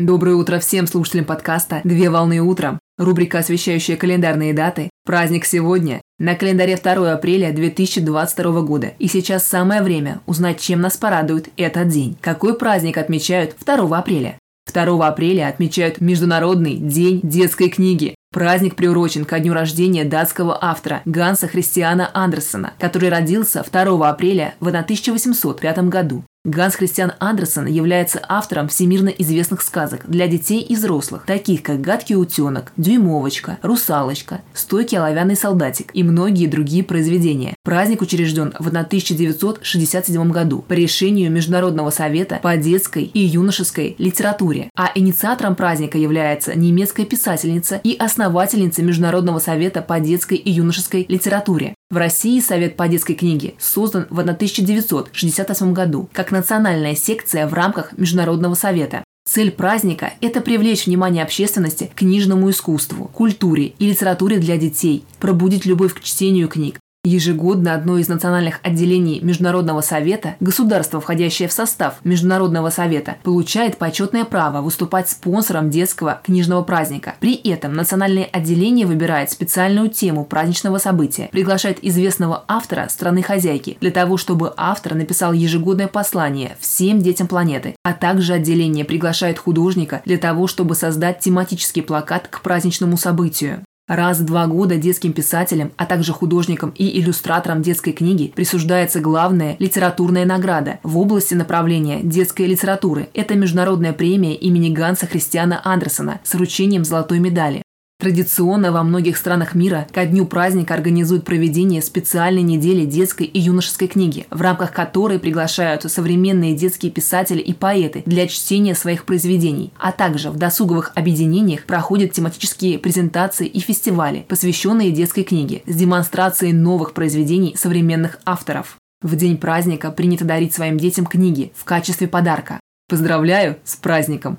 Доброе утро всем слушателям подкаста «Две волны утром». Рубрика, освещающая календарные даты. Праздник сегодня. На календаре 2 апреля 2022 года. И сейчас самое время узнать, чем нас порадует этот день. Какой праздник отмечают 2 апреля? 2 апреля отмечают Международный день детской книги. Праздник приурочен ко дню рождения датского автора Ганса Христиана Андерсона, который родился 2 апреля в 1805 году. Ганс Христиан Андерсон является автором всемирно известных сказок для детей и взрослых, таких как «Гадкий утенок», «Дюймовочка», «Русалочка», «Стойкий оловянный солдатик» и многие другие произведения. Праздник учрежден в 1967 году по решению Международного совета по детской и юношеской литературе, а инициатором праздника является немецкая писательница и основательница Международного совета по детской и юношеской литературе. В России Совет по детской книге создан в 1968 году как национальная секция в рамках Международного совета. Цель праздника – это привлечь внимание общественности к книжному искусству, культуре и литературе для детей, пробудить любовь к чтению книг, Ежегодно одно из национальных отделений Международного совета, государство, входящее в состав Международного совета, получает почетное право выступать спонсором детского книжного праздника. При этом национальное отделение выбирает специальную тему праздничного события, приглашает известного автора страны-хозяйки для того, чтобы автор написал ежегодное послание всем детям планеты, а также отделение приглашает художника для того, чтобы создать тематический плакат к праздничному событию. Раз в два года детским писателям, а также художникам и иллюстраторам детской книги присуждается главная литературная награда в области направления детской литературы. Это международная премия имени Ганса Христиана Андерсона с вручением золотой медали. Традиционно во многих странах мира ко дню праздника организуют проведение специальной недели детской и юношеской книги, в рамках которой приглашаются современные детские писатели и поэты для чтения своих произведений, а также в досуговых объединениях проходят тематические презентации и фестивали, посвященные детской книге, с демонстрацией новых произведений современных авторов. В день праздника принято дарить своим детям книги в качестве подарка. Поздравляю с праздником!